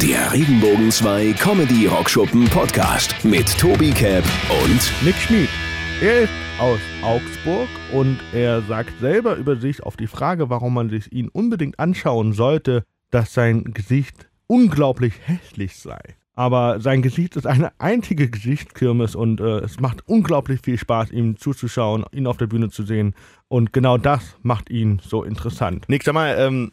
Der Regenbogen 2 Comedy Rockschuppen Podcast mit Tobi Cap und Nick Schmid. Er ist aus Augsburg und er sagt selber über sich auf die Frage, warum man sich ihn unbedingt anschauen sollte, dass sein Gesicht unglaublich hässlich sei. Aber sein Gesicht ist eine einzige Gesichtskirmes und äh, es macht unglaublich viel Spaß, ihm zuzuschauen, ihn auf der Bühne zu sehen. Und genau das macht ihn so interessant. Nick, sag mal, ähm,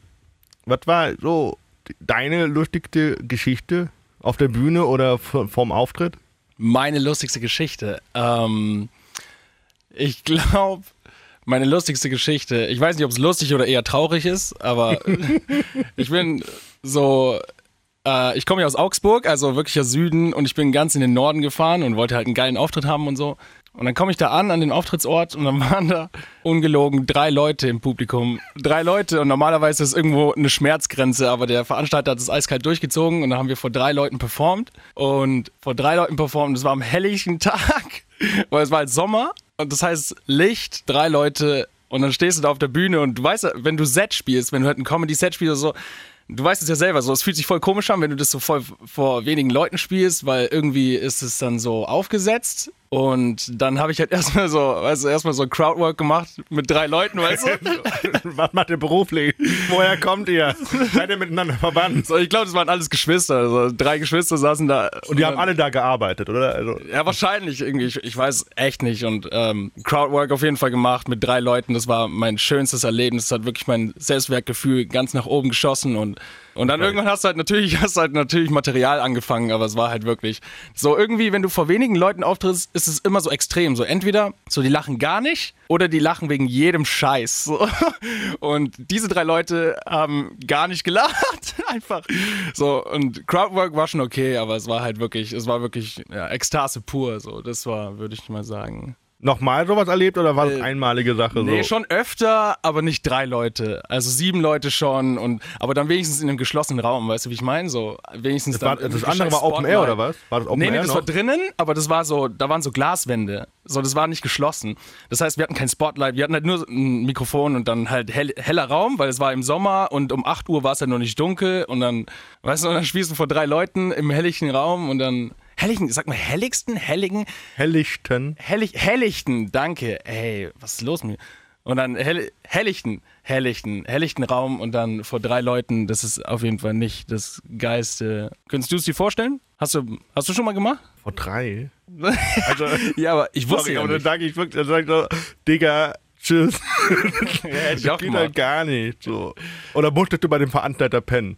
was war so deine lustigste Geschichte auf der Bühne oder vorm Auftritt? Meine lustigste Geschichte. Ähm, ich glaube, meine lustigste Geschichte, ich weiß nicht, ob es lustig oder eher traurig ist, aber ich bin so, äh, ich komme ja aus Augsburg, also wirklicher Süden, und ich bin ganz in den Norden gefahren und wollte halt einen geilen Auftritt haben und so. Und dann komme ich da an, an den Auftrittsort, und dann waren da ungelogen drei Leute im Publikum. Drei Leute, und normalerweise ist irgendwo eine Schmerzgrenze, aber der Veranstalter hat es eiskalt durchgezogen, und dann haben wir vor drei Leuten performt. Und vor drei Leuten performt, das war am helllichen Tag, weil es war halt Sommer, und das heißt Licht, drei Leute, und dann stehst du da auf der Bühne, und du weißt, wenn du Set spielst, wenn du halt ein Comedy-Set spielst oder so, Du weißt es ja selber, so es fühlt sich voll komisch an, wenn du das so voll vor wenigen Leuten spielst, weil irgendwie ist es dann so aufgesetzt und dann habe ich halt erstmal so, du, erstmal so Crowdwork gemacht mit drei Leuten, weißt du? Was macht ihr beruflich? Woher kommt ihr? Seid ihr miteinander verwandt? So, ich glaube, das waren alles Geschwister. Also drei Geschwister saßen da. Und die haben alle da gearbeitet, oder? Also ja, wahrscheinlich irgendwie. Ich, ich weiß echt nicht. Und ähm, Crowdwork auf jeden Fall gemacht mit drei Leuten. Das war mein schönstes Erlebnis. Das hat wirklich mein Selbstwertgefühl ganz nach oben geschossen und und dann okay. irgendwann hast du halt natürlich, hast halt natürlich Material angefangen, aber es war halt wirklich so irgendwie, wenn du vor wenigen Leuten auftrittst, ist es immer so extrem. So entweder so die lachen gar nicht oder die lachen wegen jedem Scheiß. So. Und diese drei Leute haben gar nicht gelacht, einfach. So und Crowdwork war schon okay, aber es war halt wirklich, es war wirklich ja, Ekstase pur. So, das war, würde ich mal sagen nochmal sowas erlebt oder war das äh, einmalige Sache? Nee, so? schon öfter, aber nicht drei Leute. Also sieben Leute schon und aber dann wenigstens in einem geschlossenen Raum, weißt du, wie ich meine? So wenigstens das, war, das andere war Open Air oder was? War das Open nee, nee, Air das noch? war drinnen, aber das war so, da waren so Glaswände. So, das war nicht geschlossen. Das heißt, wir hatten kein Spotlight, wir hatten halt nur ein Mikrofon und dann halt hell, heller Raum, weil es war im Sommer und um 8 Uhr war es ja halt noch nicht dunkel und dann, weißt du, und dann spielst du vor drei Leuten im helllichen Raum und dann Hellichten, sag mal helligsten, helligen. Hellichten. Hellig, Hellichten, danke. Ey, was ist los mit mir? Und dann Hell, Hellichten, Hellichten, Hellichten Raum und dann vor drei Leuten, das ist auf jeden Fall nicht das Geiste. Könntest du es dir vorstellen? Hast du, hast du schon mal gemacht? Vor drei? Also, ja, aber ich wusste sorry, ja aber nicht. dann sage ich wirklich, dann sag ich so, Digga, tschüss. ja, auch geht halt gar nicht. So. Oder musstest du bei dem Veranstalter pennen?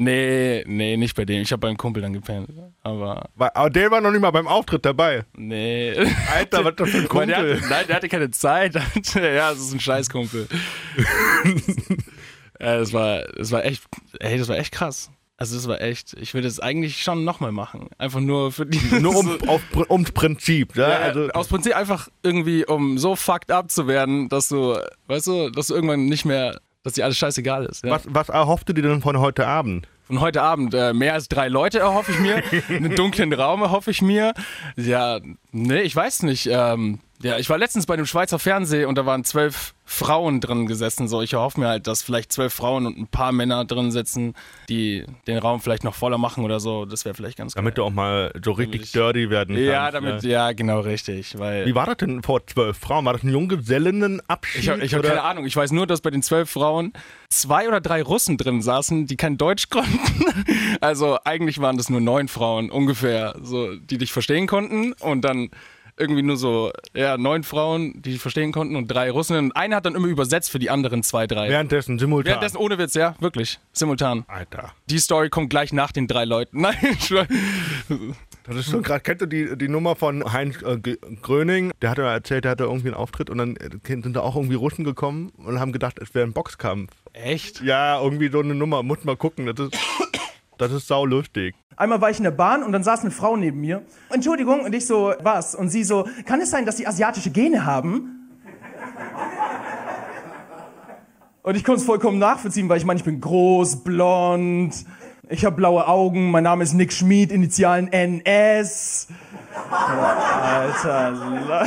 Nee, nee, nicht bei dem. Ich habe beim Kumpel dann gepennt. Aber. Aber der war noch nicht mal beim Auftritt dabei. Nee. Alter, was das für ein Kumpel? Der hatte, nein, der hatte keine Zeit. ja, das ist ein Scheißkumpel. ja, das war, das war echt, ey, das war echt krass. Also das war echt, ich würde es eigentlich schon nochmal machen. Einfach nur für die. Nur um, auf, ums Prinzip, ja? ja also. Aus Prinzip einfach irgendwie, um so fucked up zu werden, dass du, weißt du, dass du irgendwann nicht mehr dass dir alles scheißegal ist. Ja. Was, was erhoffst du dir denn von heute Abend? Von heute Abend äh, mehr als drei Leute erhoffe ich mir. Einen dunklen Raum erhoffe ich mir. Ja, nee, ich weiß nicht. Ähm, ja, ich war letztens bei dem Schweizer Fernsehen und da waren zwölf Frauen drin gesessen. So, ich erhoffe mir halt, dass vielleicht zwölf Frauen und ein paar Männer drin sitzen, die den Raum vielleicht noch voller machen oder so. Das wäre vielleicht ganz Damit geil. du auch mal so richtig ich, dirty werden kannst. Ja, damit, ja. ja, genau richtig. Weil Wie war das denn vor zwölf Frauen? War das ein Junggesellinnenabschied? Ich habe hab keine Ahnung. Ich weiß nur, dass bei den zwölf Frauen zwei oder drei Russen drin saßen, die kein Deutsch konnten. also eigentlich waren das nur neun Frauen ungefähr, so, die dich verstehen konnten und dann irgendwie nur so, ja, neun Frauen, die verstehen konnten und drei Russen. Und eine hat dann immer übersetzt für die anderen zwei, drei. Währenddessen, simultan. Währenddessen, ohne Witz, ja, wirklich. Simultan. Alter. Die Story kommt gleich nach den drei Leuten. Nein, ich Das ist schon gerade, kennt ihr die, die Nummer von Heinz äh, Gröning? Der hat ja erzählt, der hatte irgendwie einen Auftritt und dann äh, sind da auch irgendwie Russen gekommen und haben gedacht, es wäre ein Boxkampf. Echt? Ja, irgendwie so eine Nummer, muss mal gucken. Das ist, das ist sau lustig. Einmal war ich in der Bahn und dann saß eine Frau neben mir. Entschuldigung, und ich so, was? Und sie so, kann es sein, dass sie asiatische Gene haben? Und ich konnte es vollkommen nachvollziehen, weil ich meine, ich bin groß, blond, ich habe blaue Augen, mein Name ist Nick Schmid, Initialen NS. Alter,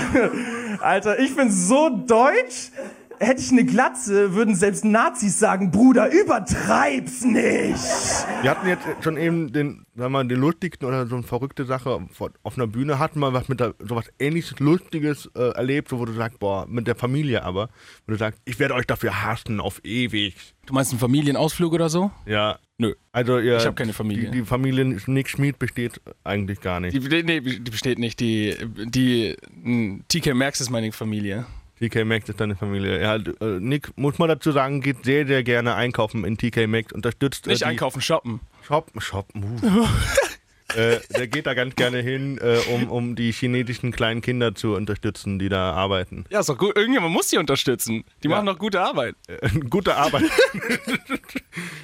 Alter, ich bin so deutsch. Hätte ich eine Glatze, würden selbst Nazis sagen, Bruder, übertreib's nicht. Wir hatten jetzt schon eben den, sagen wir mal, den lustigsten oder so eine verrückte Sache vor- auf einer Bühne, hatten wir was mit der, sowas ähnliches Lustiges äh, erlebt, so wo du sagst, boah, mit der Familie aber, wo du sagst, ich werde euch dafür hassen auf ewig. Du meinst einen Familienausflug oder so? Ja. Nö. Also ihr, Ich hab keine Familie. Die, die Familie Nick Schmid besteht eigentlich gar nicht. Die, nee, die besteht nicht. Die, die TK Maxx ist meine Familie. TK Maxx ist deine Familie. Ja, äh, Nick, muss man dazu sagen, geht sehr, sehr gerne einkaufen in TK Maxx, unterstützt äh, Nicht die einkaufen, shoppen. Shoppen, shoppen. Uh. äh, der geht da ganz gerne hin, äh, um, um die chinesischen kleinen Kinder zu unterstützen, die da arbeiten. Ja, ist doch gut. Irgendjemand muss die unterstützen. Die Ja. machen doch gute Arbeit. Äh, gute Arbeit.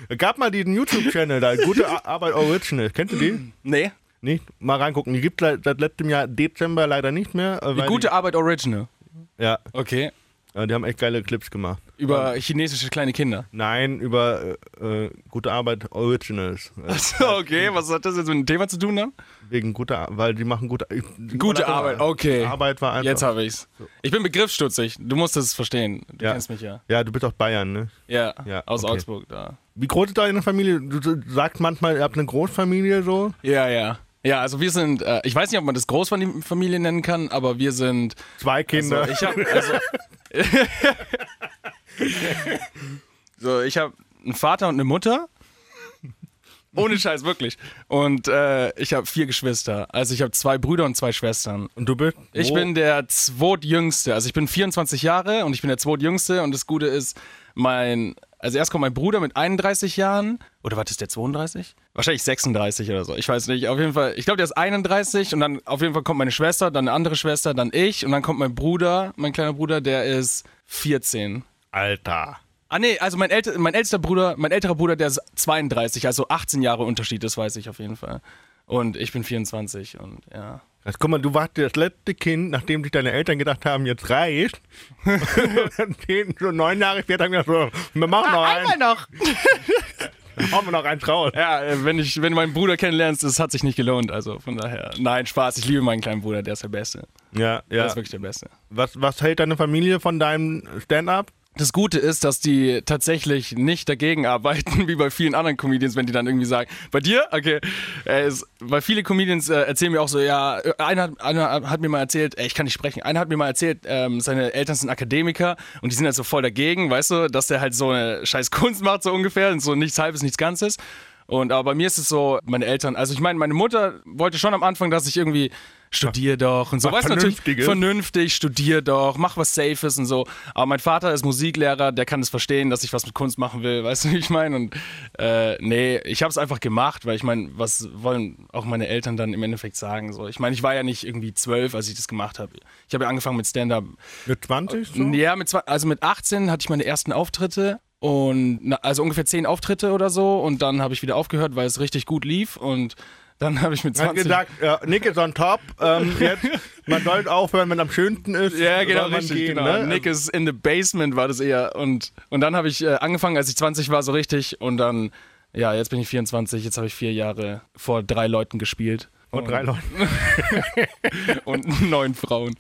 Gab mal diesen YouTube-Channel da, Gute Ar- Arbeit Original. Kennst du den? Nee. Nicht? Mal reingucken. Die gibt es seit letztem Jahr Dezember leider nicht mehr. äh, Die gute Arbeit Original. Ja, Okay. äh, die haben echt geile Clips gemacht. Über chinesische kleine Kinder. Nein, über äh, äh, gute Arbeit Originals. Äh, Achso, okay. Was hat das jetzt mit dem Thema zu tun dann? wegen guter Ar- weil die machen gute ich- Gute. Arbeit, okay. Arbeit war einfach. Jetzt habe ich's. Ich bin begriffsstutzig. Du musst es verstehen. Du Ja. kennst mich ja. Ja, du bist aus Bayern, ne? Ja, Ja, aus okay. Augsburg da. Wie groß ist deine Familie? Du du sagst manchmal, ihr habt eine Großfamilie so. Ja, ja. Ja, also wir sind, äh, ich weiß nicht, ob man das Großfamilie nennen kann, aber wir sind, Zwei Kinder. also ich habe, also, so, ich habe einen Vater und eine Mutter. Ohne Scheiß, wirklich. Und äh, ich habe vier Geschwister. Also ich habe zwei Brüder und zwei Schwestern. Und du bist? Ich bin der zweitjüngste. Also ich bin 24 Jahre und ich bin der zweitjüngste. Und das Gute ist, mein, also erst kommt mein Bruder mit 31 Jahren. Oder was ist der 32? Wahrscheinlich 36 oder so. Ich weiß nicht. Auf jeden Fall, ich glaube, der ist 31 und dann auf jeden Fall kommt meine Schwester, dann eine andere Schwester, dann ich und dann kommt mein Bruder, mein kleiner Bruder, der ist 14. Alter. Ah nee, also mein, älte, mein ältester Bruder, mein älterer Bruder, der ist 32, also 18 Jahre Unterschied, das weiß ich auf jeden Fall. Und ich bin 24 und ja. Jetzt, guck mal, du warst das letzte Kind, nachdem sich deine Eltern gedacht haben, jetzt reicht. und dann so neun Jahre später haben gesagt, so, wir machen noch einen. noch! Hauen wir noch eins raus. Ja, äh, wenn, ich, wenn du meinen Bruder kennenlernst, das hat sich nicht gelohnt. Also von daher, nein, Spaß. Ich liebe meinen kleinen Bruder, der ist der Beste. Ja, Der ja. ist wirklich der Beste. Was, was hält deine Familie von deinem Stand-up? Das Gute ist, dass die tatsächlich nicht dagegen arbeiten, wie bei vielen anderen Comedians, wenn die dann irgendwie sagen, bei dir? Okay. Äh, weil viele Comedians äh, erzählen mir auch so, ja, äh, einer, hat- einer hat mir mal erzählt, ich kann nicht sprechen, einer hat mir mal erzählt, ähm, seine Eltern sind Akademiker und die sind halt so voll dagegen, weißt du, dass der halt so eine scheiß Kunst macht, so ungefähr, und so nichts halbes, nichts Ganzes. Und aber bei mir ist es so, meine Eltern, also ich meine, meine Mutter wollte schon am Anfang, dass ich irgendwie studiere doch und so. Weißt natürlich vernünftig, studier doch, mach was Safes und so. Aber mein Vater ist Musiklehrer, der kann es verstehen, dass ich was mit Kunst machen will, weißt du, wie ich meine? Und äh, nee, ich habe es einfach gemacht, weil ich meine, was wollen auch meine Eltern dann im Endeffekt sagen? So, ich meine, ich war ja nicht irgendwie zwölf, als ich das gemacht habe. Ich habe ja angefangen mit Stand-up. Mit 20? So? Ja, mit also mit 18 hatte ich meine ersten Auftritte und na, also ungefähr zehn Auftritte oder so und dann habe ich wieder aufgehört, weil es richtig gut lief und dann habe ich mit Er hat 20 gesagt, ja, Nick ist on top. Ähm, jetzt, man sollte aufhören, wenn am schönsten ist. Ja, genau, richtig, gehen, genau. Ne? Nick is in the basement war das eher. Und, und dann habe ich äh, angefangen, als ich 20 war, so richtig. Und dann, ja, jetzt bin ich 24, jetzt habe ich vier Jahre vor drei Leuten gespielt. Vor drei Leuten. Und neun Frauen.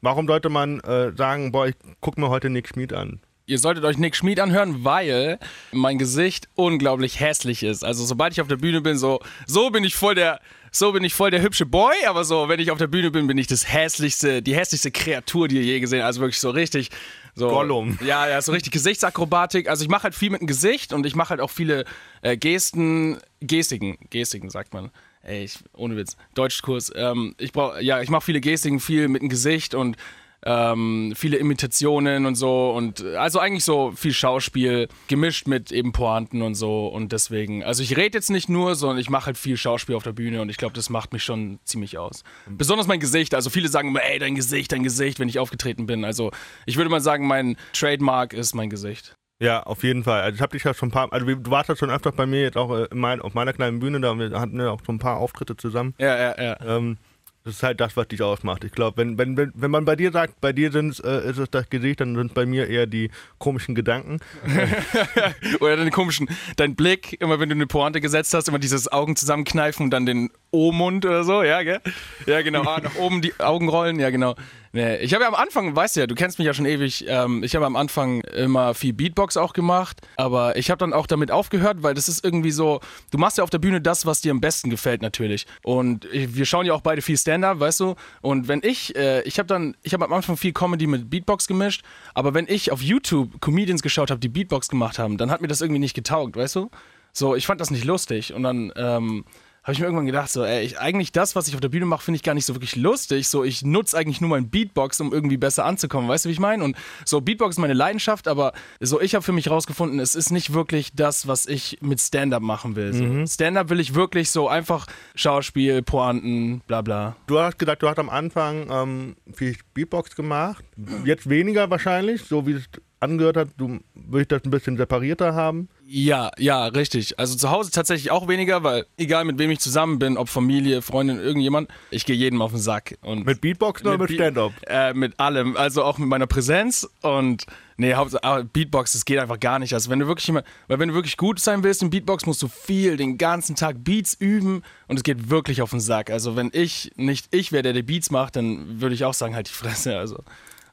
Warum sollte man äh, sagen, boah, ich guck mir heute Nick Schmid an? Ihr solltet euch Nick Schmid anhören, weil mein Gesicht unglaublich hässlich ist. Also sobald ich auf der Bühne bin, so, so bin ich voll der, so bin ich voll der hübsche Boy, aber so, wenn ich auf der Bühne bin, bin ich das hässlichste, die hässlichste Kreatur, die ihr je gesehen habt. Also wirklich so richtig, so. Gollum. Ja, ja, so richtig Gesichtsakrobatik. Also ich mache halt viel mit dem Gesicht und ich mache halt auch viele äh, Gesten, Gestiken, Gestiken sagt man. Ey, ich, ohne Witz, Deutschkurs. Ähm, ich brauch, ja, ich mache viele Gestiken, viel mit dem Gesicht und ähm, viele Imitationen und so und äh, also eigentlich so viel Schauspiel gemischt mit eben Pointen und so und deswegen, also ich rede jetzt nicht nur, sondern ich mache halt viel Schauspiel auf der Bühne und ich glaube, das macht mich schon ziemlich aus. Besonders mein Gesicht, also viele sagen immer, ey, dein Gesicht, dein Gesicht, wenn ich aufgetreten bin. Also ich würde mal sagen, mein Trademark ist mein Gesicht. Ja, auf jeden Fall. Also ich habe dich ja schon ein paar, also du warst ja schon öfter bei mir jetzt auch äh, in mein, auf meiner kleinen Bühne, da wir hatten wir auch schon ein paar Auftritte zusammen. Ja, ja, ja. Ähm, das ist halt das, was dich ausmacht. Ich glaube, wenn, wenn, wenn, wenn man bei dir sagt, bei dir sind's, äh, ist es das Gesicht, dann sind bei mir eher die komischen Gedanken. Oder deinen komischen, dein Blick, immer wenn du eine Pointe gesetzt hast, immer dieses Augen zusammenkneifen und dann den O-Mund oder so, ja, gell? Ja, genau. Ah, nach oben die Augen rollen, ja, genau. Nee, ich habe ja am Anfang, weißt du ja, du kennst mich ja schon ewig, ähm, ich habe am Anfang immer viel Beatbox auch gemacht, aber ich habe dann auch damit aufgehört, weil das ist irgendwie so, du machst ja auf der Bühne das, was dir am besten gefällt natürlich. Und wir schauen ja auch beide viel Stand-up, weißt du? Und wenn ich, äh, ich habe dann, ich habe am Anfang viel Comedy mit Beatbox gemischt, aber wenn ich auf YouTube Comedians geschaut habe, die Beatbox gemacht haben, dann hat mir das irgendwie nicht getaugt, weißt du? So, ich fand das nicht lustig und dann, ähm, habe ich mir irgendwann gedacht, so, ey, ich, eigentlich das, was ich auf der Bühne mache, finde ich gar nicht so wirklich lustig. So, ich nutze eigentlich nur mein Beatbox, um irgendwie besser anzukommen. Weißt du, wie ich meine? Und so, Beatbox ist meine Leidenschaft, aber so, ich habe für mich rausgefunden, es ist nicht wirklich das, was ich mit Stand-up machen will. So. Mhm. Stand-up will ich wirklich so einfach Schauspiel, Pointen, bla bla. Du hast gesagt, du hast am Anfang ähm, viel Beatbox gemacht. Jetzt weniger wahrscheinlich, so wie es angehört hat. Du würdest das ein bisschen separierter haben. Ja, ja, richtig. Also zu Hause tatsächlich auch weniger, weil egal mit wem ich zusammen bin, ob Familie, Freundin, irgendjemand, ich gehe jedem auf den Sack. Und Mit Beatbox oder mit, Stand-up? Äh, mit allem, also auch mit meiner Präsenz und nee, Hauptsache Beatbox, das geht einfach gar nicht. Also wenn du wirklich jemand, weil wenn du wirklich gut sein willst in Beatbox, musst du viel den ganzen Tag Beats üben und es geht wirklich auf den Sack. Also wenn ich nicht ich wäre, der die Beats macht, dann würde ich auch sagen, halt die Fresse. Also,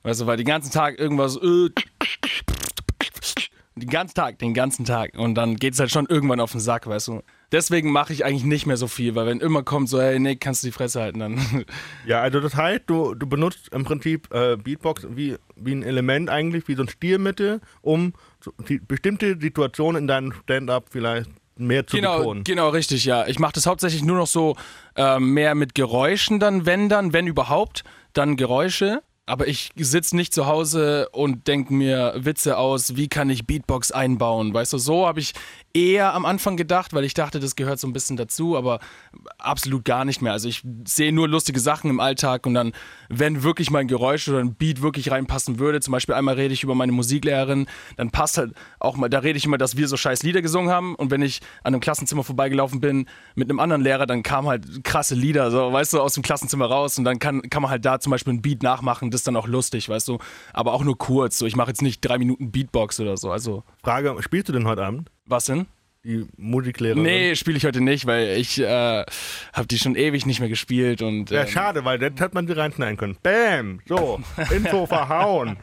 weißt du, weil den ganzen Tag irgendwas äh, den ganzen Tag, den ganzen Tag. Und dann geht es halt schon irgendwann auf den Sack, weißt du. Deswegen mache ich eigentlich nicht mehr so viel, weil wenn immer kommt so, hey Nick, kannst du die Fresse halten, dann. Ja, also das heißt, du, du benutzt im Prinzip äh, Beatbox wie, wie ein Element eigentlich, wie so ein Stilmittel, um die, bestimmte Situationen in deinem Stand-up vielleicht mehr zu genau, betonen. genau, richtig, ja. Ich mache das hauptsächlich nur noch so ähm, mehr mit Geräuschen dann, wenn dann, wenn überhaupt, dann Geräusche. Aber ich sitze nicht zu Hause und denke mir Witze aus, wie kann ich Beatbox einbauen. Weißt du, so habe ich eher am Anfang gedacht, weil ich dachte, das gehört so ein bisschen dazu, aber absolut gar nicht mehr. Also ich sehe nur lustige Sachen im Alltag und dann, wenn wirklich mal ein Geräusch oder ein Beat wirklich reinpassen würde, zum Beispiel einmal rede ich über meine Musiklehrerin, dann passt halt auch mal, da rede ich immer, dass wir so scheiß Lieder gesungen haben und wenn ich an einem Klassenzimmer vorbeigelaufen bin mit einem anderen Lehrer, dann kamen halt krasse Lieder, so, weißt du, aus dem Klassenzimmer raus und dann kann, kann man halt da zum Beispiel ein Beat nachmachen, das ist dann auch lustig, weißt du, aber auch nur kurz, so, ich mache jetzt nicht drei Minuten Beatbox oder so, also, Frage, spielst du denn heute Abend? Was denn? Die Musiklehrerin? Nee, spiele ich heute nicht, weil ich äh, habe die schon ewig nicht mehr gespielt und Ja, ähm, schade, weil jetzt hätte man sie reinschneiden können. Bam! So, Info verhauen.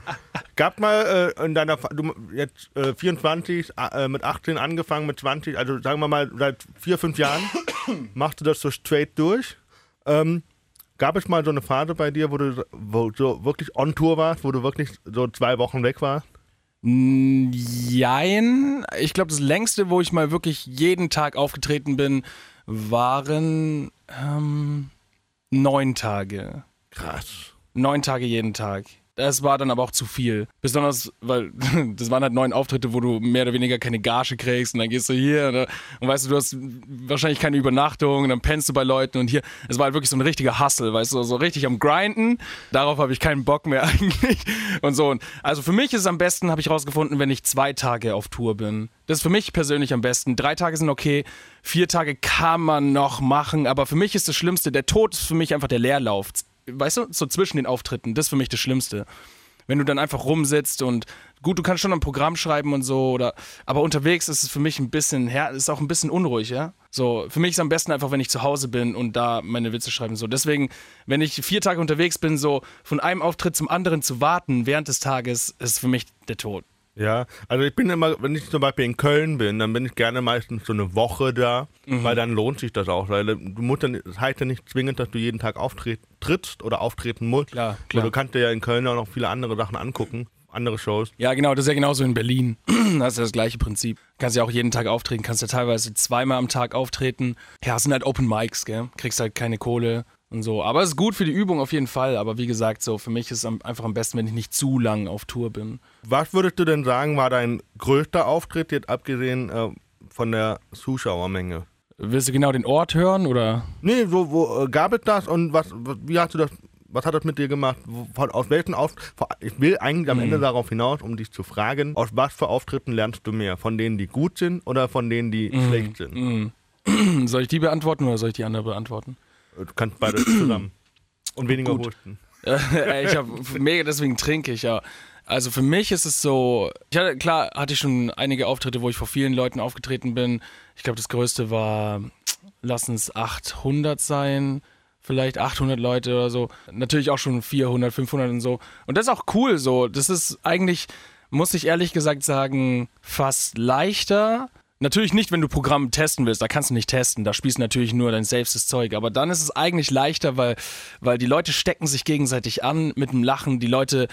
Gab mal äh, in deiner, du jetzt äh, 24, äh, mit 18 angefangen, mit 20, also sagen wir mal seit vier, fünf Jahren machst du das so straight durch. Ähm, gab es mal so eine Phase bei dir, wo du wo so wirklich on Tour warst, wo du wirklich so zwei Wochen weg warst? Jein. Ich glaube, das längste, wo ich mal wirklich jeden Tag aufgetreten bin, waren ähm, neun Tage. Krass. Neun Tage jeden Tag. Das war dann aber auch zu viel. Besonders, weil das waren halt neun Auftritte, wo du mehr oder weniger keine Gage kriegst und dann gehst du hier und, und weißt du, du hast wahrscheinlich keine Übernachtung und dann pennst du bei Leuten und hier. Es war halt wirklich so ein richtiger Hustle, weißt du, so richtig am Grinden. Darauf habe ich keinen Bock mehr eigentlich. Und so. Und also für mich ist es am besten, habe ich rausgefunden, wenn ich zwei Tage auf Tour bin. Das ist für mich persönlich am besten. Drei Tage sind okay, vier Tage kann man noch machen, aber für mich ist das Schlimmste, der Tod ist für mich einfach der Leerlauf weißt du, so zwischen den Auftritten, das ist für mich das Schlimmste. Wenn du dann einfach rumsitzt und gut, du kannst schon ein Programm schreiben und so, oder aber unterwegs ist es für mich ein bisschen ist auch ein bisschen unruhig, ja. So, für mich ist es am besten einfach, wenn ich zu Hause bin und da meine Witze schreiben. So, deswegen, wenn ich vier Tage unterwegs bin, so von einem Auftritt zum anderen zu warten während des Tages, ist für mich der Tod. Ja, also ich bin immer, wenn ich zum Beispiel in Köln bin, dann bin ich gerne meistens so eine Woche da, Mhm. weil dann lohnt sich das auch. Weil du musst dann, das heißt ja nicht zwingend, dass du jeden Tag auftrittst oder auftreten musst. Klar, Weil klar. du kannst dir ja in Köln auch noch viele andere Sachen angucken, andere Shows. Ja, genau, das ist ja genauso in Berlin. Das ist ja das gleiche Prinzip. Kannst ja auch jeden Tag auftreten, kannst ja teilweise zweimal am Tag auftreten. Ja, es sind halt Open Mics, gell? Kriegst halt keine Kohle und so. Aber es ist gut für die Übung auf jeden Fall. Aber wie gesagt, so für mich ist es einfach am besten, wenn ich nicht zu lang auf Tour bin. Was würdest du denn sagen, war dein größter Auftritt, jetzt abgesehen äh, von der Zuschauermenge? Willst du genau den Ort hören oder? Nee, so, wo äh, gab es das und was, wie hast du das, was hat das mit dir gemacht? Von, aus welchen Auf Ich will eigentlich am Mhm. Ende darauf hinaus, um dich zu fragen, aus was für Auftritten lernst du mehr? Von denen, die gut sind oder von denen, die Mhm. schlecht sind? Mm. Soll ich die beantworten oder soll ich die andere beantworten? Du kannst beides zusammen. Und weniger Gut. husten. Ich habe mega, deswegen trinke ich ja. Also für mich ist es so, ich hatte, klar hatte ich schon einige Auftritte, wo ich vor vielen Leuten aufgetreten bin. Ich glaube, das größte war, lass es 800 sein. vielleicht 800 Leute oder so. Natürlich auch schon 400, 500 und so. Und das ist auch cool so. Das ist eigentlich, muss ich ehrlich gesagt sagen, fast leichter. Natürlich nicht, wenn du Programm testen willst, da kannst du nicht testen, da spielst du natürlich nur dein selbstes Zeug. Aber dann ist es eigentlich leichter, weil, weil die Leute stecken sich gegenseitig an mit dem Lachen. Die Leute,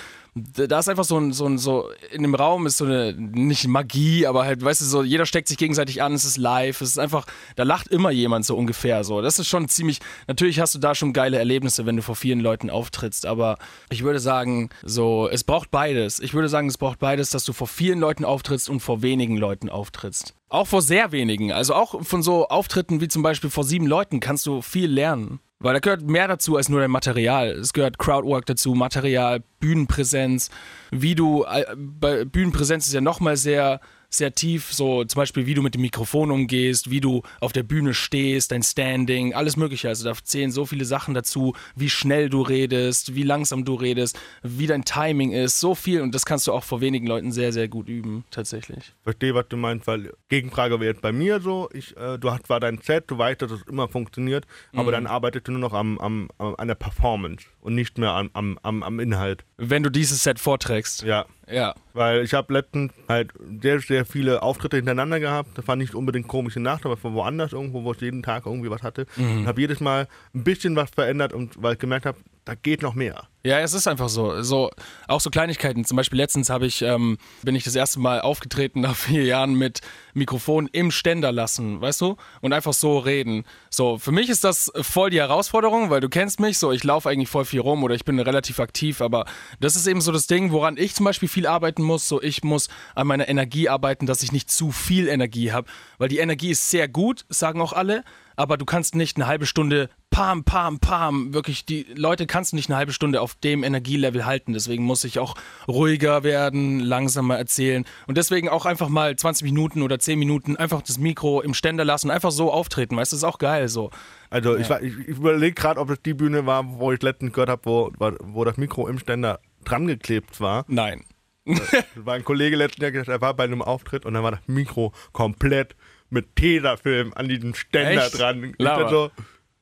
da ist einfach so ein, so ein, so, in dem Raum ist so eine, nicht Magie, aber halt, weißt du, so, jeder steckt sich gegenseitig an, es ist live, es ist einfach, da lacht immer jemand so ungefähr so. Das ist schon ziemlich, natürlich hast du da schon geile Erlebnisse, wenn du vor vielen Leuten auftrittst, aber ich würde sagen, so, es braucht beides. Ich würde sagen, es braucht beides, dass du vor vielen Leuten auftrittst und vor wenigen Leuten auftrittst. Auch vor sehr wenigen. Also auch von so Auftritten wie zum Beispiel vor sieben Leuten kannst du viel lernen. Weil da gehört mehr dazu als nur dein Material. Es gehört Crowdwork dazu, Material, Bühnenpräsenz. Wie du, äh, bei Bühnenpräsenz ist ja nochmal sehr sehr tief, so zum Beispiel, wie du mit dem Mikrofon umgehst, wie du auf der Bühne stehst, dein Standing, alles Mögliche. Also da zählen so viele Sachen dazu, wie schnell du redest, wie langsam du redest, wie dein Timing ist, so viel. Und das kannst du auch vor wenigen Leuten sehr, sehr gut üben, tatsächlich. Verstehe, was du meinst, weil Gegenfrage wäre jetzt bei mir so, ich, äh, du hast zwar dein Set, du weißt, dass es immer funktioniert, aber Mhm. dann arbeitest du nur noch am, am, am, an der Performance und nicht mehr am, am, am Inhalt. Wenn du dieses Set vorträgst. Ja. Ja. Weil ich habe letztens halt sehr, sehr viele Auftritte hintereinander gehabt. Das war nicht unbedingt komische Nacht, aber von woanders irgendwo, wo ich jeden Tag irgendwie was hatte. Mhm. Und habe jedes Mal ein bisschen was verändert, und, weil ich gemerkt habe, da geht noch mehr. Ja, es ist einfach so. so auch so Kleinigkeiten. Zum Beispiel letztens habe ich, ähm, bin ich das erste Mal aufgetreten nach vier Jahren mit Mikrofon im Ständer lassen, weißt du? Und einfach so reden. So, für mich ist das voll die Herausforderung, weil du kennst mich, so ich laufe eigentlich voll viel rum oder ich bin relativ aktiv, aber das ist eben so das Ding, woran ich zum Beispiel viel arbeiten muss. So, ich muss an meiner Energie arbeiten, dass ich nicht zu viel Energie habe, weil die Energie ist sehr gut, sagen auch alle aber du kannst nicht eine halbe Stunde pam, pam, pam, wirklich, die Leute kannst du nicht eine halbe Stunde auf dem Energielevel halten. Deswegen muss ich auch ruhiger werden, langsamer erzählen und deswegen auch einfach mal 20 Minuten oder 10 Minuten einfach das Mikro im Ständer lassen, einfach so auftreten, weißt du, das ist auch geil so. Also ich, war- ich, ich überlege gerade, ob das die Bühne war, wo ich letztens gehört habe, wo, wo das Mikro im Ständer dran geklebt war. Nein. Das war ein Kollege letzten Jahr, gesagt, er war bei einem Auftritt und dann war das Mikro komplett mit Tesafilm an diesem Ständer Echt? dran. So,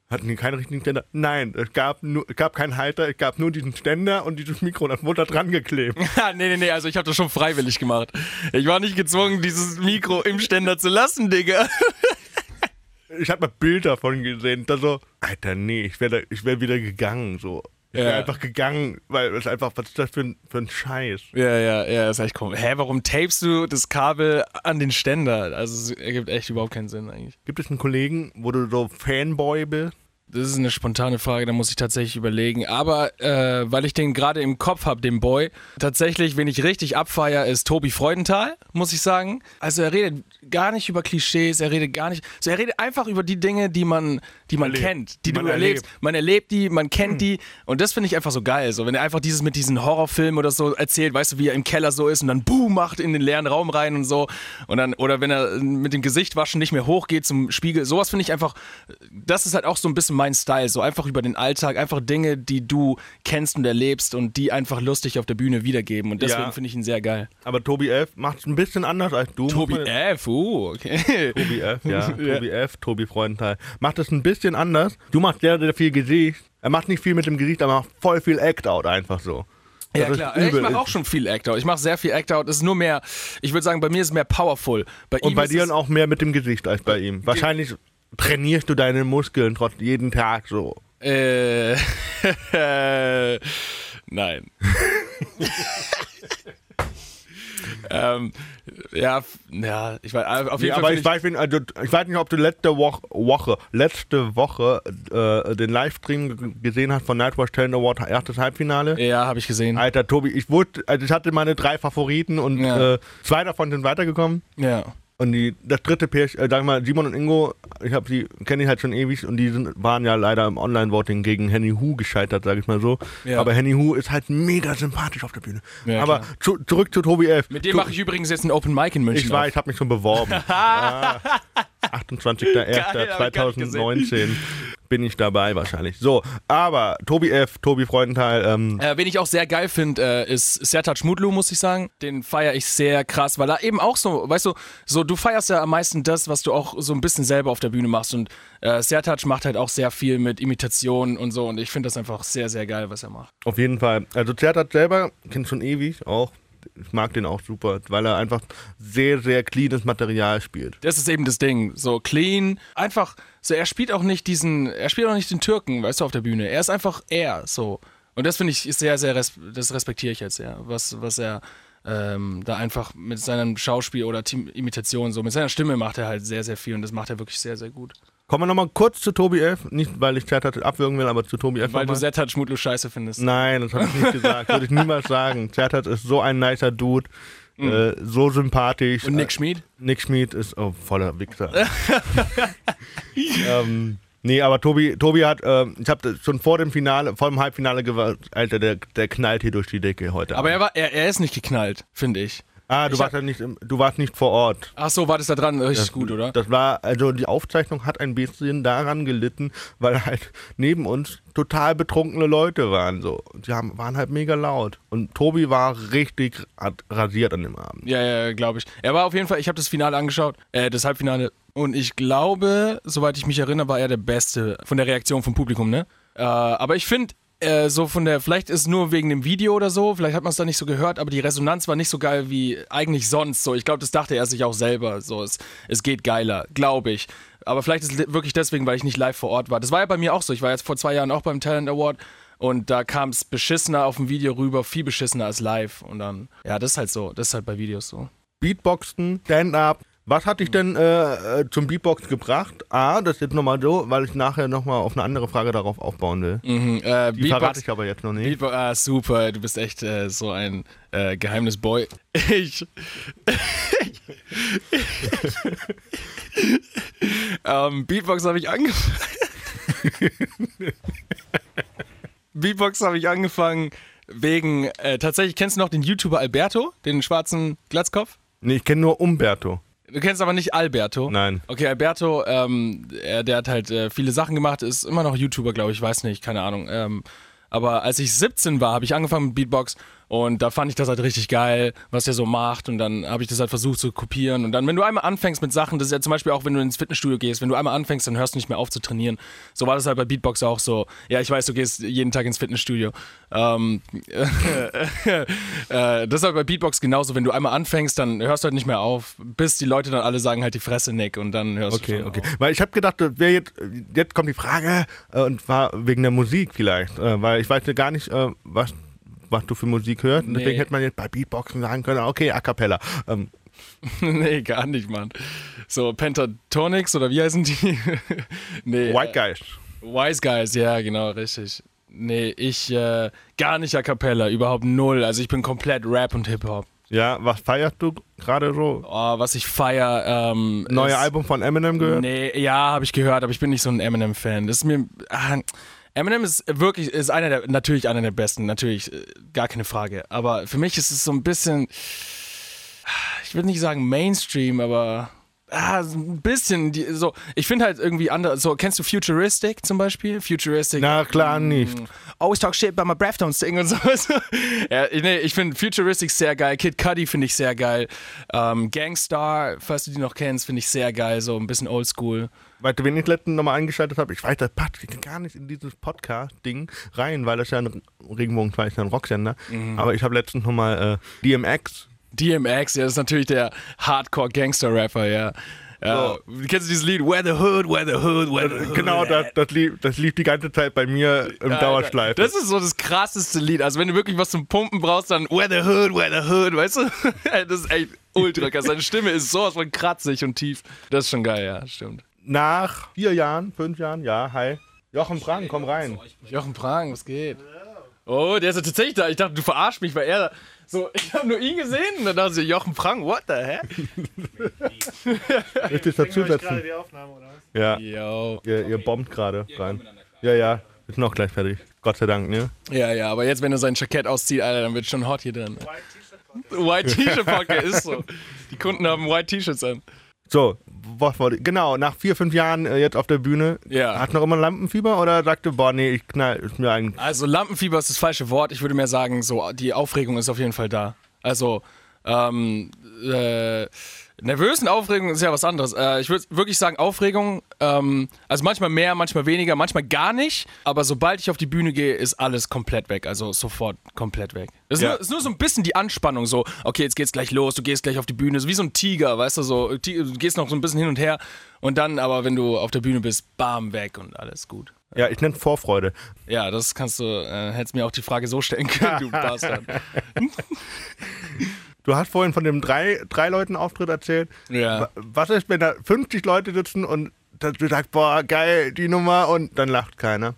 hatten die keinen richtigen Ständer? Nein, es gab, nur, es gab keinen Halter, es gab nur diesen Ständer und dieses Mikro, das wurde da dran geklebt. nee, nee, nee, also ich habe das schon freiwillig gemacht. Ich war nicht gezwungen, dieses Mikro im Ständer zu lassen, Digga. Ich habe mal Bilder davon gesehen, da so, Alter, nee, ich wäre ich wär wieder gegangen, so. Ich wäre Ja. einfach gegangen, weil es einfach, was ist das für ein, für ein Scheiß? Ja, ja, ja, ist echt komisch. Hä, warum tapest du das Kabel an den Ständer? Also es ergibt echt überhaupt keinen Sinn eigentlich. Gibt es einen Kollegen, wo du so Fanboy bist? Das ist eine spontane Frage, da muss ich tatsächlich überlegen. Aber äh, weil ich den gerade im Kopf habe, den Boy, tatsächlich, wen ich richtig abfeier, ist Tobi Freudenthal, muss ich sagen. Also er redet gar nicht über Klischees, er redet gar nicht. So, er redet einfach über die Dinge, die man, die man Erlebt. kennt, die, Die du man erlebst. erlebt. Man erlebt die, man kennt die. Und das finde ich einfach so geil. So, wenn er einfach dieses mit diesen Horrorfilmen oder so erzählt, weißt du, wie er im Keller so ist und dann boom macht in den leeren Raum rein und so. Und dann, oder wenn er mit dem Gesicht waschen nicht mehr hochgeht zum Spiegel. Sowas finde ich einfach, das ist halt auch so ein bisschen mein Style. So einfach über den Alltag, einfach Dinge, die du kennst und erlebst und die einfach lustig auf der Bühne wiedergeben. Und deswegen Ja. finde ich ihn sehr geil. Aber Tobi F. macht es ein bisschen anders als du. Tobi F, uh, okay. Tobi F, ja. Ja. Tobi F, Tobi Freudenthal. Macht es ein bisschen anders. Du machst sehr, sehr viel Gesicht. Er macht nicht viel mit dem Gesicht, aber macht voll viel Act-Out einfach so. Ja Das ist klar, ich mache auch schon viel Act-Out. Ich mache sehr viel Act-Out. Es ist nur mehr, ich würde sagen, bei mir ist es mehr powerful. Bei Und bei dir auch mehr mit dem Gesicht als bei ihm. Wahrscheinlich trainierst du deine Muskeln trotz jeden Tag so. Äh, nein. ähm, ja, ja, ich weiß, auf Nee, jeden aber Fall. ich weiß, also, ich weiß nicht, ob du letzte Woche, Woche, letzte Woche äh, den Livestream gesehen hast von Nightwatch Talent Award, erstes Halbfinale. ja, habe ich gesehen. Alter, Tobi, ich wurde, also ich hatte meine drei Favoriten und Ja. äh, zwei davon sind weitergekommen. Ja. Und die, das dritte Pärchen, äh, sag ich mal, Simon und Ingo, ich habe sie, kenne ich halt schon ewig und die sind, waren ja leider im Online-Voting gegen Henny Hu gescheitert, sag ich mal so. Ja. Aber Henny Hu ist halt mega sympathisch auf der Bühne. Ja, Aber zu, zurück zu Tobi F. Mit dem mache ich übrigens jetzt ein Open Mic in München. Ich weiß, auf. ich habe mich schon beworben. ah, 28.01.2019. bin ich dabei wahrscheinlich. So, aber Tobi F., Tobi Freudenthal, ähm, Äh, wen ich auch sehr geil finde, äh, ist Sertac Mutlu, muss ich sagen. Den feiere ich sehr krass, weil er eben auch so, weißt du, so du feierst ja am meisten das, was du auch so ein bisschen selber auf der Bühne machst. Und äh, Sertac macht halt auch sehr viel mit Imitationen und so. Und ich finde das einfach sehr, sehr geil, was er macht. auf jeden Fall. Also Zertat selber, kennt schon ewig auch. Ich mag den auch super, weil er einfach sehr, sehr cleanes Material spielt. Das ist eben das Ding. So clean, einfach, so er spielt auch nicht diesen, er spielt auch nicht den Türken, weißt du, auf der Bühne. Er ist einfach er, so. Und das finde ich sehr, sehr, res das respektiere ich jetzt sehr, was, was er ähm, da einfach mit seinem Schauspiel oder Team Imitation, so mit seiner Stimme macht er halt sehr, sehr viel und das macht er wirklich sehr, sehr gut. Kommen wir nochmal kurz zu Tobi F. Nicht, weil ich Zertat abwürgen will, aber zu Tobi F. Weil du mal. Sertac Schmutlu scheiße findest. Nein, das habe ich nicht gesagt. Würde ich niemals sagen. Zertat ist so ein nicer Dude. Äh, so sympathisch. Mhm. Und Nick Schmid? Äh, Nick Schmid ist oh, voller Wichser. ähm, nee, aber Tobi, Tobi hat, ähm, ich habe schon vor dem Finale, vor dem Halbfinale gesagt, Alter, der, der knallt hier durch die Decke heute. Aber Abend. er, war, er, er ist nicht geknallt, finde ich. Ah, du ich warst ja nicht, im- du warst nicht vor Ort. Ach so, war das da dran? Richtig gut, oder? Das war, also die Aufzeichnung hat ein bisschen daran gelitten, weil halt neben uns total betrunkene Leute waren. So. Die haben, waren halt mega laut. Und Tobi war richtig rasiert an dem Abend. Ja, ja, glaube ich. Er war auf jeden Fall, ich habe das Finale angeschaut, äh, das Halbfinale. Und ich glaube, soweit ich mich erinnere, war er der Beste von der Reaktion vom Publikum, ne? Äh, aber ich finde, äh, so von der, vielleicht ist nur wegen dem Video oder so, vielleicht hat man es da nicht so gehört, aber die Resonanz war nicht so geil wie eigentlich sonst. So, ich glaube, das dachte er sich auch selber. So, es, es geht geiler, glaube ich. Aber vielleicht ist es wirklich deswegen, weil ich nicht live vor Ort war. Das war ja bei mir auch so. Ich war jetzt vor zwei Jahren auch beim Talent Award und da kam es beschissener auf dem Video rüber, viel beschissener als live. Und dann, ja, das ist halt so. Das ist halt bei Videos so. Beatboxen, Stand-up. Was hat dich denn äh, äh, zum Beatboxen gebracht? A, das ist jetzt nochmal so, weil ich nachher nochmal auf eine andere Frage darauf aufbauen will. Mhm, äh, Die verrate ich aber jetzt noch nicht. Beatbox, ah, super, du bist echt äh, so ein äh, Geheimnisboy. Ich. ähm, Beatbox habe ich angefangen. Beatbox habe ich angefangen wegen, äh, tatsächlich kennst du noch den YouTuber Alberto, den schwarzen Glatzkopf? Nee, ich kenne nur Umberto. Du kennst aber nicht Alberto. Nein. Okay, Alberto, ähm, er, der hat halt äh, viele Sachen gemacht, ist immer noch YouTuber, glaube ich, weiß nicht, keine Ahnung. Ähm, aber als ich 17 war, habe ich angefangen mit Beatbox und da fand ich das halt richtig geil, was der so macht und dann habe ich das halt versucht zu kopieren und dann, wenn du einmal anfängst mit Sachen, das ist ja zum Beispiel auch, wenn du ins Fitnessstudio gehst, wenn du einmal anfängst, dann hörst du nicht mehr auf zu trainieren. So war das halt bei Beatbox auch so. Ja, ich weiß, du gehst jeden Tag ins Fitnessstudio. Ähm, äh, das ist halt bei Beatbox genauso, wenn du einmal anfängst, dann hörst du halt nicht mehr auf, bis die Leute dann alle sagen halt die Fresse, Nick und dann hörst Okay, du okay. auf. Weil ich habe gedacht, jetzt, jetzt kommt die Frage, äh, und zwar wegen der Musik vielleicht. Äh, weil ich weiß ja gar nicht, äh, was, was du für Musik hörst. Und Nee. Deswegen hätte man jetzt bei Beatboxen sagen können, okay, A Cappella. Ähm, nee, gar nicht, Mann. So, Pentatonics oder wie heißen die? nee. White Guys. Äh, Wise Guys, ja, genau, richtig. Nee, ich äh, gar nicht a cappella, überhaupt null. Also ich bin komplett Rap und Hip-Hop. Ja, was feierst du gerade so? Oh, was ich feier. Ähm, Neue ist, Album von Eminem gehört? Nee, ja, habe ich gehört, aber ich bin nicht so ein Eminem-Fan. Das ist mir. Ah, Eminem ist wirklich, ist einer der, natürlich einer der besten, natürlich, äh, gar keine Frage. Aber für mich ist es so ein bisschen, ich würde nicht sagen Mainstream, aber ah, so ein bisschen, die, so, ich finde halt irgendwie andere, so, kennst du Futuristic zum Beispiel? Futuristic. Na klar nicht. Always talk shit about my breath don't sting und so. ja, nee, ich finde Futuristic sehr geil. Kid Cudi finde ich sehr geil. Ähm, Gangstar, falls du die noch kennst, finde ich sehr geil. So ein bisschen oldschool. Weißt du, wen ich letztens nochmal eingeschaltet habe? Ich weiß, das passt gar nicht in dieses Podcast-Ding rein, weil das ja ein Regenbogen ist ja ein Rocksender. Mhm. Aber ich habe letztens nochmal äh, DMX. DMX, ja, das ist natürlich der Hardcore-Gangster-Rapper, ja. Ja, Kennst du dieses Lied? Where the Hood, Where the Hood, Where the Hood? Genau, das, das, lief, das lief die ganze Zeit bei mir im Ja, Dauerschleife. Das ist so das krasseste Lied. Also wenn du wirklich was zum Pumpen brauchst, dann Where the Hood, Where the Hood, weißt du? Das ist echt ultra krass. Seine Stimme ist sowas von kratzig und tief. Das ist schon geil, ja, stimmt. Nach vier Jahren, fünf Jahren, ja, hi. Jochen Frank, komm rein. Jochen Prang, was geht? Oh, der ist ja tatsächlich da. Ich dachte, du verarschst mich, weil er so, ich habe nur ihn gesehen und dann dachte ich, Jochen Prang, what the heck? Gerade dazusetzen? die Aufnahme, oder was? Ja, Yo. ihr, ihr bombt gerade rein. Ja, ja, ist noch gleich fertig. Gott sei Dank, ne? Ja, ja, aber jetzt, wenn er sein Jackett auszieht, Alter, dann wird schon hot hier drin. White T-Shirt Podcast ist so. Die Kunden haben White T-Shirts an. So? Genau, nach vier, fünf Jahren äh, jetzt auf der Bühne. Ja. Hat noch immer Lampenfieber oder sagte, boah, nee, ich knall, ist mir eigentlich. Also Lampenfieber ist das falsche Wort. Ich würde mehr sagen, so die Aufregung ist auf jeden Fall da. Also ähm, äh, nervösen Aufregung ist ja was anderes. Äh, ich würde wirklich sagen Aufregung. Ähm, also manchmal mehr, manchmal weniger, manchmal gar nicht. Aber sobald ich auf die Bühne gehe, ist alles komplett weg. Also sofort komplett weg. Es ist, Ja. nur, ist nur so ein bisschen die Anspannung. So, okay, jetzt geht's gleich los. Du gehst gleich auf die Bühne. So wie so ein Tiger, weißt du so. Du gehst noch so ein bisschen hin und her. Und dann, aber wenn du auf der Bühne bist, bam, weg und alles gut. Ja, ich nenne Vorfreude. Ja, das kannst du, äh, hättest mir auch die Frage so stellen können, du Bastard. Du hast vorhin von dem drei, drei Leuten Auftritt erzählt. Ja. Wa- Was ist, wenn da 50 Leute sitzen und du sagst, boah, geil, die Nummer und dann lacht keiner?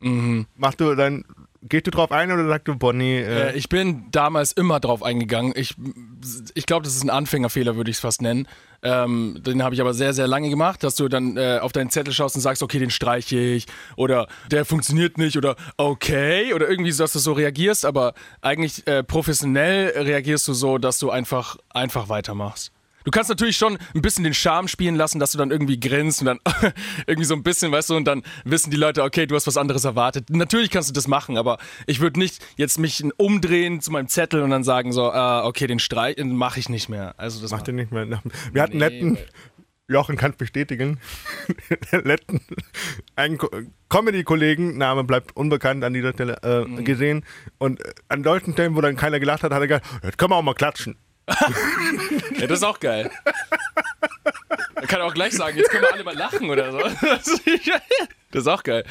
Mhm. Machst du dann, gehst du drauf ein oder sagst du, boah, nee, Äh, äh, ich bin damals immer drauf eingegangen. Ich, ich glaube, das ist ein Anfängerfehler, würde ich es fast nennen. Ähm, den habe ich aber sehr, sehr lange gemacht, dass du dann äh, auf deinen Zettel schaust und sagst, okay, den streiche ich oder der funktioniert nicht oder okay oder irgendwie so, dass du so reagierst, aber eigentlich äh, professionell reagierst du so, dass du einfach, einfach weitermachst. Du kannst natürlich schon ein bisschen den Charme spielen lassen, dass du dann irgendwie grinst und dann irgendwie so ein bisschen, weißt du, und dann wissen die Leute, okay, du hast was anderes erwartet. Natürlich kannst du das machen, aber ich würde nicht jetzt mich umdrehen zu meinem Zettel und dann sagen so, ah, okay, den Streich mache ich nicht mehr. Also das mach mach- den nicht mehr. Wir hatten Nee, letzten, Jochen kann es bestätigen, letzten einen Ko- Comedy-Kollegen, Name bleibt unbekannt an dieser Stelle, äh, Mhm. gesehen und äh, an solchen Stellen, wo dann keiner gelacht hat, hat er gesagt, jetzt können wir auch mal klatschen. Ja, das ist auch geil. Man kann auch gleich sagen, jetzt können wir alle mal lachen oder so. Das ist auch geil.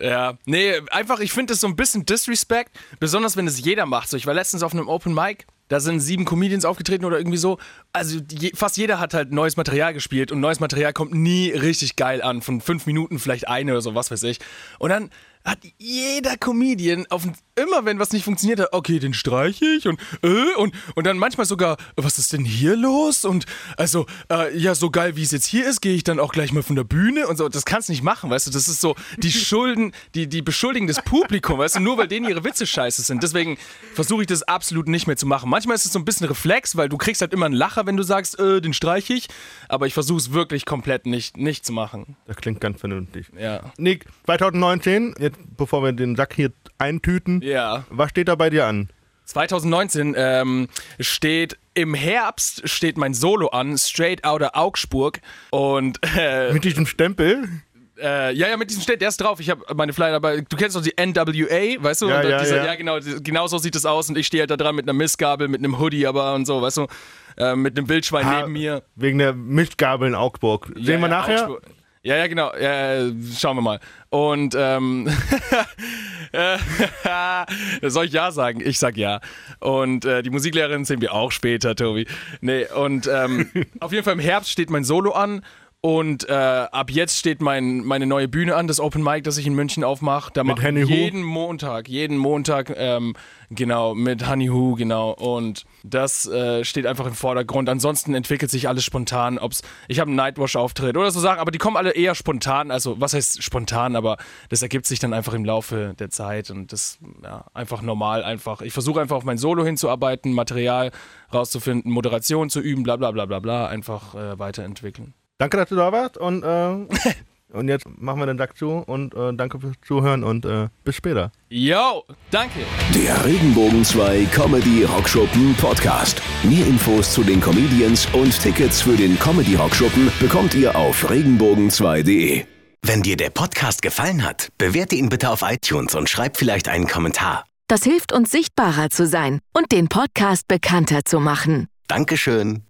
Ja, nee, einfach, ich finde das so ein bisschen Disrespect, besonders wenn es jeder macht. So, ich war letztens auf einem Open Mic, da sind sieben Comedians aufgetreten oder irgendwie so. Also je, fast jeder hat halt neues Material gespielt und neues Material kommt nie richtig geil an. Von fünf Minuten vielleicht eine oder so, was weiß ich. Und dann hat jeder Comedian auf immer wenn was nicht funktioniert hat, okay, den streiche ich und äh, und und dann manchmal sogar, was ist denn hier los? Und also äh, ja, so geil wie es jetzt hier ist, gehe ich dann auch gleich mal von der Bühne und so. Das kannst du nicht machen, weißt du? Das ist so die Schulden, die die beschuldigen das Publikum, weißt du? Nur weil denen ihre Witze scheiße sind. Deswegen versuche ich das absolut nicht mehr zu machen. Manchmal ist es so ein bisschen Reflex, weil du kriegst halt immer einen Lacher, wenn du sagst, äh, den streiche ich. Aber ich versuche es wirklich komplett nicht nicht zu machen. Das klingt ganz vernünftig. Ja. Nick, 2019, jetzt bevor wir den Sack hier eintüten, Ja. was steht da bei dir an? 2019 ähm, steht im Herbst steht mein Solo an, Straight Outta Augsburg und äh, Mit diesem Stempel? äh, ja ja mit diesem steht der ist drauf. Ich habe meine Flyer dabei. Du kennst doch die NWA, weißt du? Ja, ja, dieser, ja. genau genau so sieht es aus und ich stehe halt da dran mit einer Mistgabel, mit einem Hoodie aber und so, weißt du? Äh, mit einem Wildschwein Ah, neben mir. Wegen der Mistgabel in Augsburg. Sehen Ja, wir ja, nachher? Augsburg. Ja, ja, genau. Ja, schauen wir mal. Und ähm, äh, soll ich ja sagen? Ich sag ja. Und äh, die Musiklehrerin sehen wir auch später, Tobi. Nee, und ähm, auf jeden Fall im Herbst steht mein Solo an. Und äh, ab jetzt steht mein, meine neue Bühne an, das Open Mic, das ich in München aufmache. Da mache Henny ich Hu? jeden Montag, jeden Montag, ähm, genau, mit Honey Who, genau. Und das äh, steht einfach im Vordergrund. Ansonsten entwickelt sich alles spontan. Ob's, ich habe einen Nightwash-Auftritt oder so Sachen, aber die kommen alle eher spontan. Also, was heißt spontan, aber das ergibt sich dann einfach im Laufe der Zeit und das ja, einfach normal einfach. Ich versuche einfach auf mein Solo hinzuarbeiten, Material rauszufinden, Moderation zu üben, bla bla bla bla bla, einfach äh, weiterentwickeln. Danke, dass du da warst und, äh, und jetzt machen wir den Sack zu und äh, danke fürs Zuhören und äh, bis später. Yo, danke! Der Regenbogen 2 Comedy Rockschuppen Podcast. Mehr Infos zu den Comedians und Tickets für den Comedy Rockschuppen bekommt ihr auf regenbogen2.de. Wenn dir der Podcast gefallen hat, bewerte ihn bitte auf iTunes und schreib vielleicht einen Kommentar. Das hilft uns sichtbarer zu sein und den Podcast bekannter zu machen. Dankeschön.